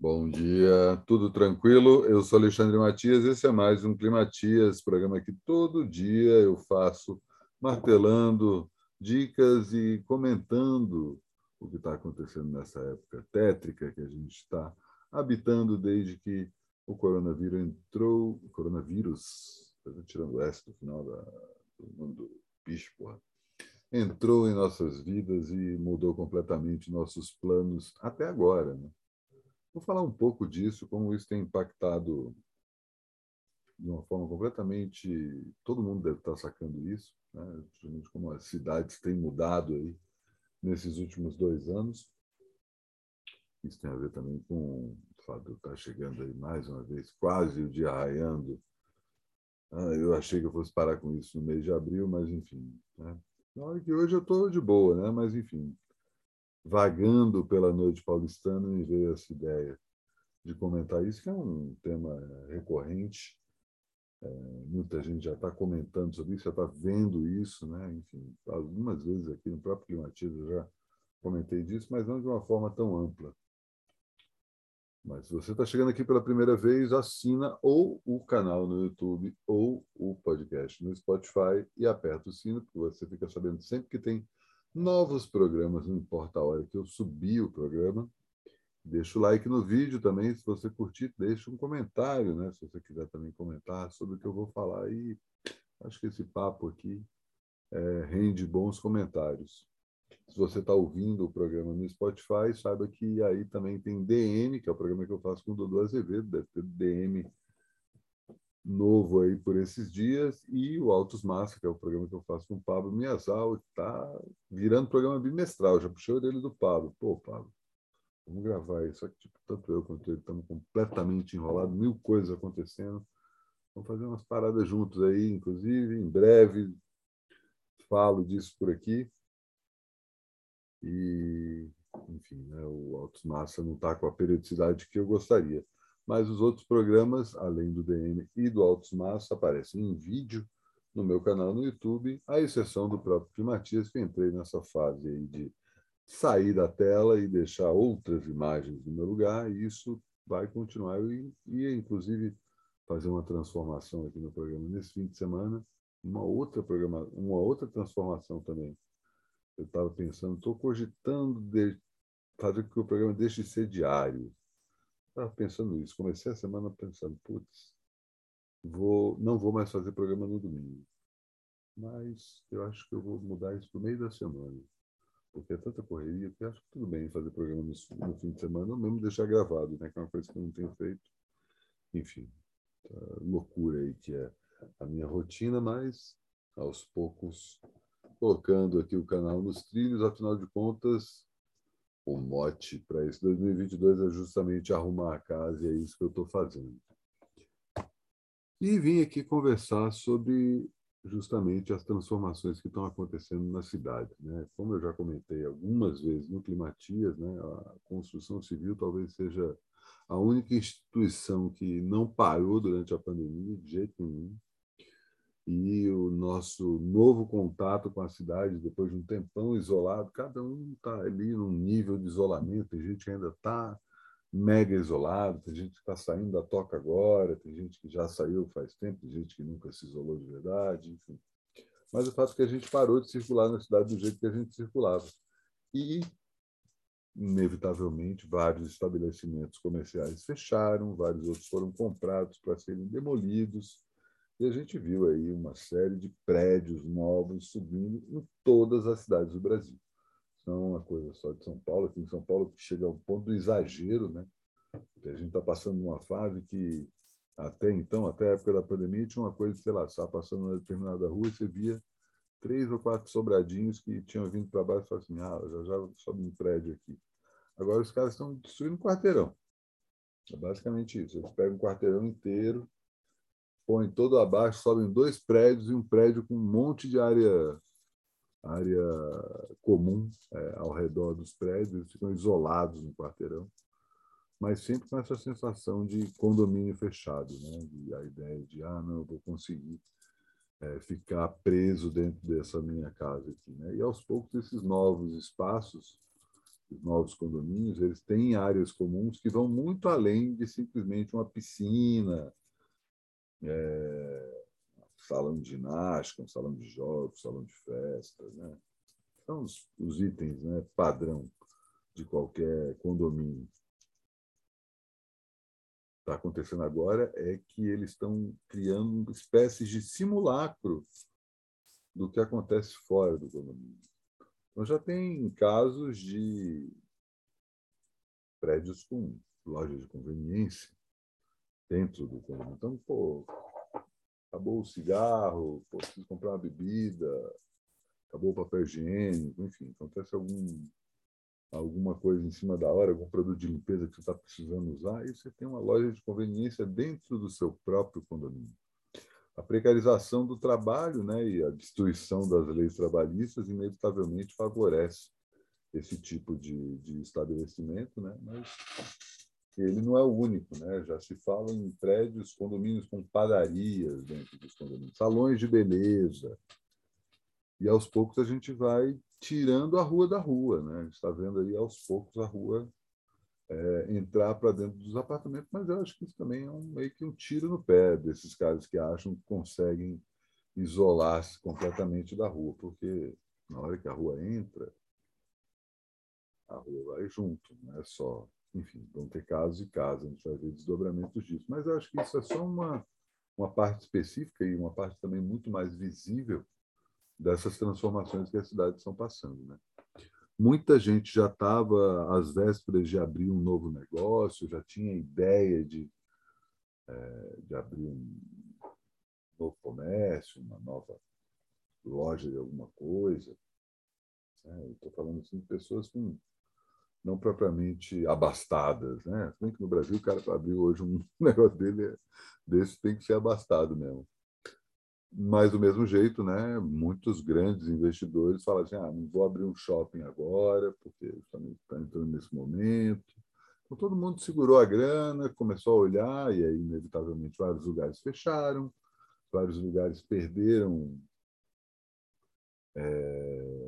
Bom dia, tudo tranquilo? Eu sou Alexandre Matias, esse é mais um Climatias, programa que todo dia eu faço martelando dicas e comentando o que está acontecendo nessa época tétrica que a gente está habitando desde que o coronavírus entrou, o coronavírus, tirando o S do final da, do mundo bicho, porra, entrou em nossas vidas e mudou completamente nossos planos até agora, né? Vou falar um pouco disso, como isso tem impactado de uma forma completamente. Todo mundo deve estar sacando isso, né? como as cidades têm mudado aí nesses últimos dois anos. Isso tem a ver também com o fato de estar chegando aí mais uma vez, quase o dia raiando. Ah, eu achei que eu fosse parar com isso no mês de abril, mas enfim. Né? Na hora que hoje eu estou de boa, né? mas enfim, vagando pela noite paulistana, me veio essa ideia de comentar isso, que é um tema recorrente. É, muita gente já está comentando sobre isso, já está vendo isso, né? Enfim, algumas vezes aqui no próprio Climatiza eu já comentei disso, mas não de uma forma tão ampla. Mas se você está chegando aqui pela primeira vez, assina ou o canal no YouTube ou o podcast no Spotify e aperta o sino, porque você fica sabendo sempre que tem novos programas, não importa a hora que eu subir o programa. Deixa o like no vídeo também, se você curtir, deixa um comentário, né? Se você quiser também comentar sobre o que eu vou falar. E acho que esse papo aqui é, rende bons comentários. Se você está ouvindo o programa no Spotify, saiba que aí também tem DM, que é o programa que eu faço com o Dodô Azevedo, deve ter DM novo aí por esses dias, e o Altos Massa, que é o programa que eu faço com o Pablo Miasal, está virando programa bimestral. Já puxei dele do Pablo. Pô, Pablo, vamos gravar isso. Só que tipo, tanto eu quanto ele estamos completamente enrolados, mil coisas acontecendo. Vamos fazer umas paradas juntos aí, inclusive, em breve. Falo disso por aqui. E, enfim, né, o Altos Massa não está com a periodicidade que eu gostaria mas os outros programas, além do DM e do Altos Massa, aparecem em vídeo no meu canal no YouTube, à exceção do próprio Climatias, que entrei nessa fase aí de sair da tela e deixar outras imagens no meu lugar, e isso vai continuar. E, e inclusive, fazer uma transformação aqui no programa nesse fim de semana, uma outra, programa, uma outra transformação também. Eu estava pensando, estou cogitando de fazer com que o programa deixe de ser diário, Estava pensando nisso. Comecei a semana pensando, putz, vou, não vou mais fazer programa no domingo. Mas eu acho que eu vou mudar isso para o meio da semana. Porque é tanta correria que acho que tudo bem fazer programa no, no, fim de semana, ou mesmo deixar gravado, né? que é uma coisa que eu não tenho feito. Enfim, tá loucura aí que é a minha rotina, mas aos poucos colocando aqui o canal nos trilhos, afinal de contas, o mote para esse 2022 é justamente arrumar a casa e é isso que eu estou fazendo. E vim aqui conversar sobre justamente as transformações que estão acontecendo na cidade. Né? Como eu já comentei algumas vezes no Climatias, né? a construção civil talvez seja a única instituição que não parou durante a pandemia, de jeito nenhum e o nosso novo contato com a cidade, depois de um tempão isolado, cada um está ali num nível de isolamento. Tem gente que ainda está mega isolado, tem gente que está saindo da toca agora, tem gente que já saiu faz tempo, tem gente que nunca se isolou de verdade, enfim. Mas o fato é que a gente parou de circular na cidade do jeito que a gente circulava. E, inevitavelmente, vários estabelecimentos comerciais fecharam, vários outros foram comprados para serem demolidos e a gente viu aí uma série de prédios novos subindo em todas as cidades do Brasil. Não é uma coisa só de São Paulo, aqui em São Paulo chega ao ponto do exagero, né? a gente está passando uma fase que até então, até a época da pandemia, tinha uma coisa, sei lá, estava passando uma determinada rua e você via três ou quatro sobradinhos que tinham vindo para baixo e falaram assim, ah, já já sobe um prédio aqui. Agora os caras estão destruindo um quarteirão. É basicamente isso. Eles pegam um quarteirão inteiro, põem todo abaixo, sobem dois prédios e um prédio com um monte de área área comum é, ao redor dos prédios, eles ficam isolados no quarteirão, mas sempre com essa sensação de condomínio fechado, né? A ideia de ah não, eu vou conseguir é, ficar preso dentro dessa minha casa aqui, né? E aos poucos esses novos espaços os novos condomínios, eles têm áreas comuns que vão muito além de simplesmente uma piscina, é, salão de ginástica, um salão de jogos, salão de festas. Né? São os, os itens né, padrão de qualquer condomínio. Está acontecendo agora é que eles estão criando espécies de simulacro do que acontece fora do condomínio. Então, já tem casos de prédios com lojas de conveniência dentro do condomínio. Então, pô, acabou o cigarro, pô, preciso comprar uma bebida, acabou o papel higiênico, enfim, acontece algum, alguma coisa em cima da hora, algum produto de limpeza que você está precisando usar, e você tem uma loja de conveniência dentro do seu próprio condomínio a precarização do trabalho né, e a destruição das leis trabalhistas inevitavelmente favorece esse tipo de, de estabelecimento, né? mas ele não é o único. Né? Já se fala em prédios, condomínios com padarias dentro dos condomínios, salões de beleza. E aos poucos a gente vai tirando a rua da rua. Né? A gente está vendo aí aos poucos a rua é, entrar para dentro dos apartamentos, mas eu acho que isso também é um, meio que um tiro no pé desses caras que acham que conseguem isolar-se completamente da rua, porque na hora que a rua entra, a rua vai junto, não é só. Enfim, vão ter casos e casos, a gente vai ver desdobramentos disso. Mas eu acho que isso é só uma, uma parte específica e uma parte também muito mais visível dessas transformações que as cidades estão passando. Né? Muita gente já estava às vésperas de abrir um novo negócio, já tinha ideia de, é, de abrir um novo comércio, uma nova loja de alguma coisa. É, Estou falando assim de pessoas com não propriamente abastadas, né? Bem que no Brasil o cara para abrir hoje um negócio dele desse tem que ser abastado mesmo. Mas, do mesmo jeito, né, muitos grandes investidores falam assim: ah, não vou abrir um shopping agora, porque está entrando nesse momento. Então, todo mundo segurou a grana, começou a olhar, e aí, inevitavelmente, vários lugares fecharam, vários lugares perderam. É,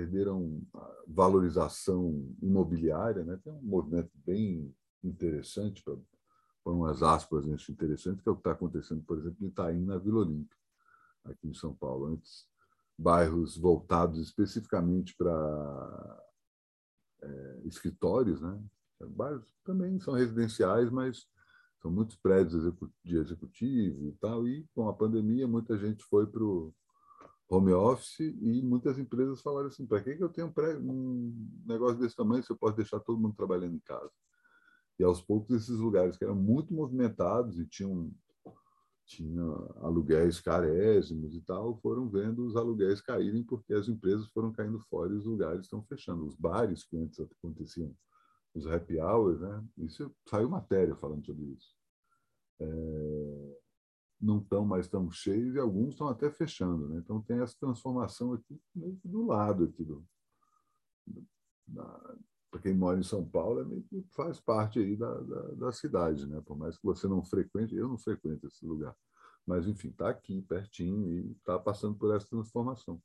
perderam valorização imobiliária, né? Tem um movimento bem interessante para põe umas aspas nisso interessante, que é o que está acontecendo, por exemplo, em Itaim, na Vila Olímpia, aqui em São Paulo. Antes, bairros voltados especificamente para é, escritórios, né? Bairros também são residenciais, mas são muitos prédios de executivo e tal. E com a pandemia, muita gente foi para o home office e muitas empresas falaram assim: para que eu tenho um, negócio desse tamanho se eu posso deixar todo mundo trabalhando em casa? E aos poucos esses lugares que eram muito movimentados e tinham tinha aluguéis carésimos e tal, foram vendo os aluguéis caírem porque as empresas foram caindo fora e os lugares estão fechando. Os bares que antes aconteciam, os happy hours, né? Isso saiu matéria falando sobre isso. É, não estão mais tão cheios e alguns estão até fechando, né? Então tem essa transformação aqui do lado aqui do, para quem mora em São Paulo, é meio que faz parte aí da, da, da, cidade, né? Por mais que você não frequente, eu não frequento esse lugar, mas enfim, está aqui pertinho e está passando por essa transformação.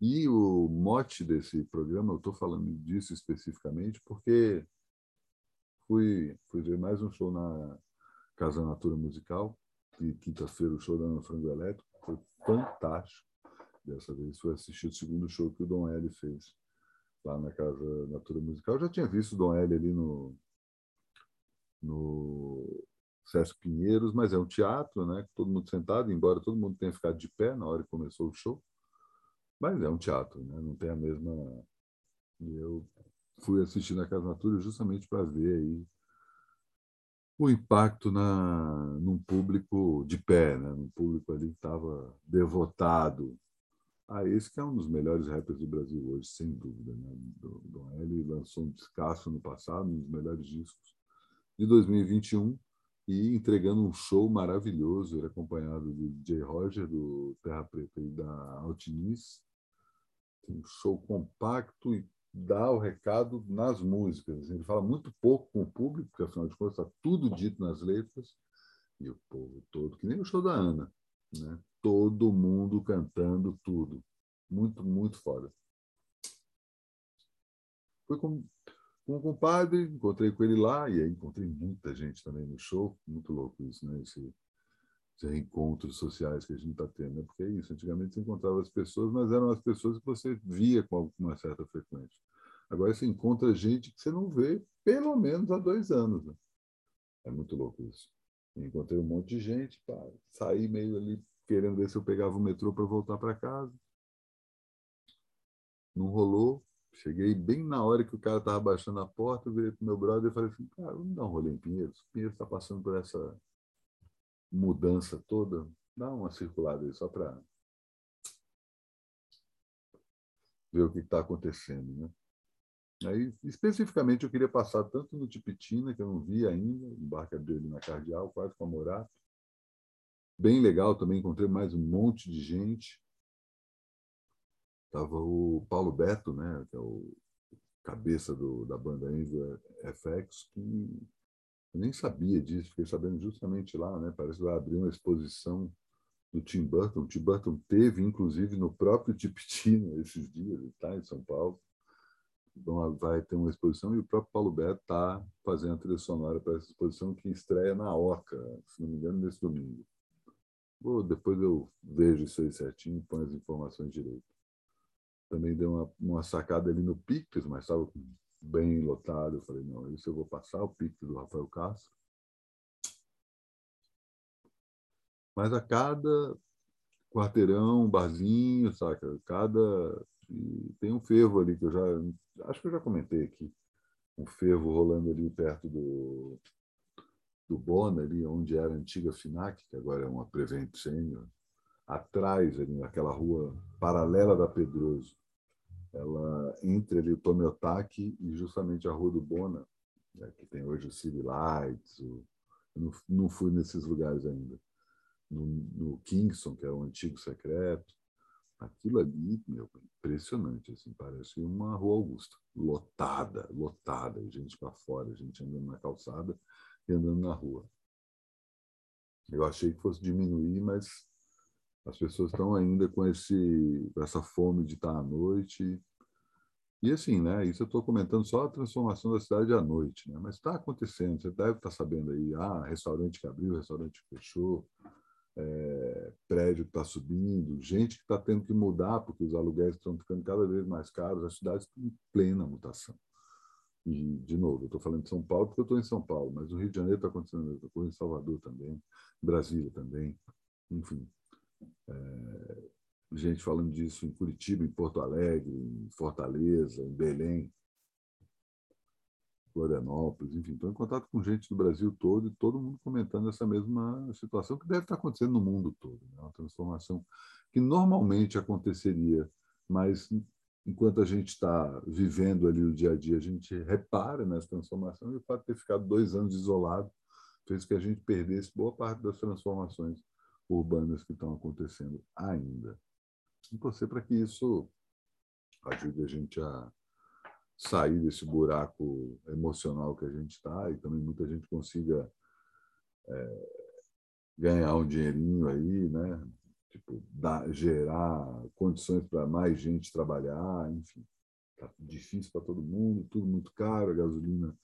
E o mote desse programa, eu estou falando disso especificamente porque fui, fui ver mais um show na Casa Natura Musical, quinta-feira o show da Ana Frango Elétrico, foi fantástico. Dessa vez foi assistir o segundo show que o Dom L fez lá na Casa Natura Musical. Eu já tinha visto o Dom L ali no, no Sesc Pinheiros, mas é um teatro, né? Todo mundo sentado, embora todo mundo tenha ficado de pé na hora que começou o show. Mas é um teatro, né? Não tem a mesma. E eu fui assistir na Casa Natura justamente para ver aí o impacto na num público de pé, né? Num público ali que estava devotado ah, esse que é um dos melhores rappers do Brasil hoje, sem dúvida. Né? Dom L lançou um descasso no passado, um dos melhores discos de 2021 e entregando um show maravilhoso. Ele é acompanhado do DJ Roger, do Terra Preta e da Altiniz. Um show compacto e dá o recado nas músicas. Ele fala muito pouco com o público, porque afinal de contas está tudo dito nas letras, e o povo todo, que nem o show da Ana. Né? todo mundo cantando tudo. Muito, muito foda. Fui com, com um compadre, encontrei com ele lá, e aí encontrei muita gente também no show. Muito louco isso, né? Esse, esses reencontros sociais que a gente está tendo. Né? Porque é isso, antigamente você encontrava as pessoas, mas eram as pessoas que você via com uma certa frequência. Agora você encontra gente que você não vê pelo menos há dois anos. Né? É muito louco isso. Encontrei um monte de gente, pá, saí meio ali querendo ver se eu pegava o metrô para voltar para casa. Não rolou. Cheguei bem na hora que o cara estava baixando a porta, eu virei para meu brother e falei assim, cara, vamos dar um rolê em Pinheiros. Pinheiros está passando por essa mudança toda. Dá uma circulada aí, só para ver o que está acontecendo. Né? Aí, especificamente, eu queria passar tanto no Tipitina, que eu não vi ainda, abriu ali na Cardeal, quase com a Morato. Bem legal também, encontrei mais um monte de gente. Tava o Paulo Beto, né, que é o cabeça do, da banda Envy FX, que eu nem sabia disso, fiquei sabendo justamente lá, né? Parece que vai abrir uma exposição do Tim Burton. O Tim Burton teve, inclusive, no próprio Tipitina esses dias, está em São Paulo. Então, vai ter uma exposição e o próprio Paulo Beto está fazendo a trilha sonora para essa exposição que estreia na Oca, se não me engano, nesse domingo. Bom, depois eu vejo isso aí certinho e ponho as informações direito. Também dei uma, uma sacada ali no Pictus, mas estava bem lotado. Eu falei, não, isso eu vou passar, o Pictus do Rafael Castro. Mas a cada quarteirão, barzinho, saca? Cada e tem um fervo ali que eu já acho que eu já comentei aqui, um fervo rolando ali perto do do Bona, ali onde era a antiga Finac, que agora é uma Prevent Senior, atrás ali naquela rua paralela da Pedroso, ela entre ali o Tomiotaki e justamente a rua do Bona, né, que tem hoje o City Lights, o, eu não, não fui nesses lugares ainda, no, no Kingston, que é o antigo secreto, Aquilo ali, meu, impressionante, assim, parece uma rua Augusta, lotada, lotada, gente para fora, gente andando na calçada e andando na rua. Eu achei que fosse diminuir, mas as pessoas estão ainda com esse, essa fome de estar à noite. E assim, né? Isso eu estou comentando só a transformação da cidade à noite, né? Mas está acontecendo. Você deve estar sabendo aí, ah, restaurante que abriu, restaurante que fechou, é, prédio que está subindo, gente que está tendo que mudar porque os aluguéis estão ficando cada vez mais caros, as cidades estão em plena mutação. E, de novo, eu estou falando de São Paulo porque eu estou em São Paulo, mas no Rio de Janeiro está acontecendo a mesma coisa, em Salvador também, em Brasília também, enfim. É, gente falando disso em Curitiba, em Porto Alegre, em Fortaleza, em Belém. Florianópolis, enfim, estou em contato com gente do Brasil todo e todo mundo comentando essa mesma situação que deve estar acontecendo no mundo todo. Né? Uma transformação que normalmente aconteceria, mas enquanto a gente está vivendo ali o dia a dia, a gente repara nessa transformação e o fato de ter ficado dois anos isolado fez que a gente perdesse boa parte das transformações urbanas que estão acontecendo ainda. E torcer para que isso ajude a gente a sair desse buraco emocional que a gente está e também muita gente consiga é, ganhar um dinheirinho aí, né? Tipo, dar, gerar condições para mais gente trabalhar, enfim. Tá difícil para todo mundo, tudo muito caro, a gasolina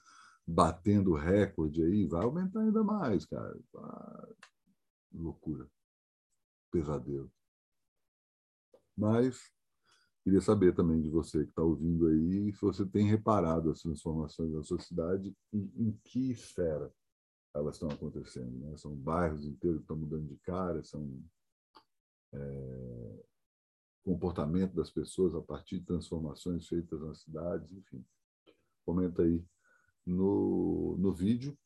batendo recorde aí, vai aumentar ainda mais, cara. Ah, loucura. Pesadelo. Mas Queria saber também de você que está ouvindo aí se você tem reparado as transformações da sua cidade e em que esfera elas estão acontecendo. Né? São bairros inteiros que estão mudando de cara, são é, comportamento das pessoas a partir de transformações feitas nas cidades, enfim. Comenta aí no, no vídeo.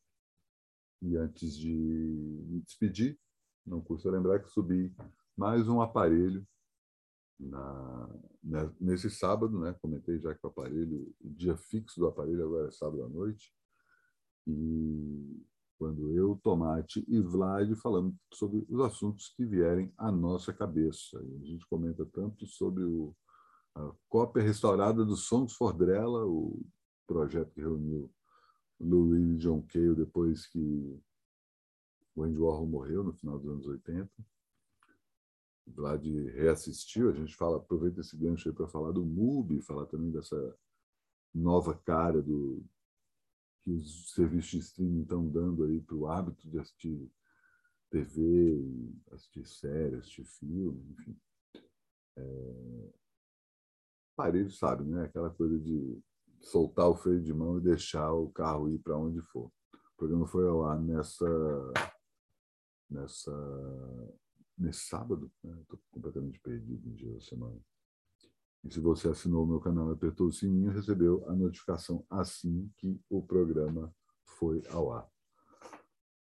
E antes de me despedir, não custa lembrar que subi mais um aparelho na, né, nesse sábado, né, comentei já que o aparelho, o dia fixo do aparelho agora é sábado à noite, e quando eu, Tomate e Vlad falamos sobre os assuntos que vierem à nossa cabeça. E a gente comenta tanto sobre o, a cópia restaurada do Songs for Drella, o projeto que reuniu Louis e John Cale depois que o Andy Warhol morreu no final dos anos 80 Vlad reassistiu, a gente fala, aproveita esse gancho aí para falar do MUBI, falar também dessa nova cara do que os serviços de streaming estão dando aí para o hábito de assistir TV, assistir séries, assistir filme, enfim. É... Sabe, né? Aquela coisa de soltar o freio de mão e deixar o carro ir para onde for. O programa foi ar nessa nessa nesse sábado, estou né? completamente perdido em dia da semana. E se você assinou o meu canal e apertou o sininho, recebeu a notificação assim que o programa foi ao ar.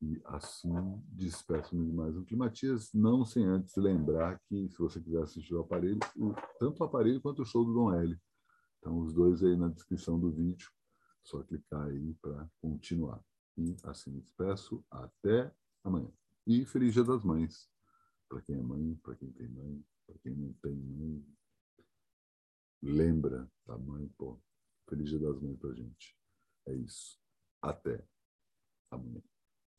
E assim despeço-me de mais um Climatias, não sem antes lembrar que, se você quiser assistir o aparelho, o, tanto o aparelho quanto o show do Dom L. Então, os dois aí na descrição do vídeo, só clicar aí para continuar. E assim despeço, até amanhã. E Feliz Dia das Mães, para quem é mãe, para quem tem mãe, para quem não tem mãe, lembra da mãe, pô. Feliz Dia das Mães pra gente. É isso. Até amanhã.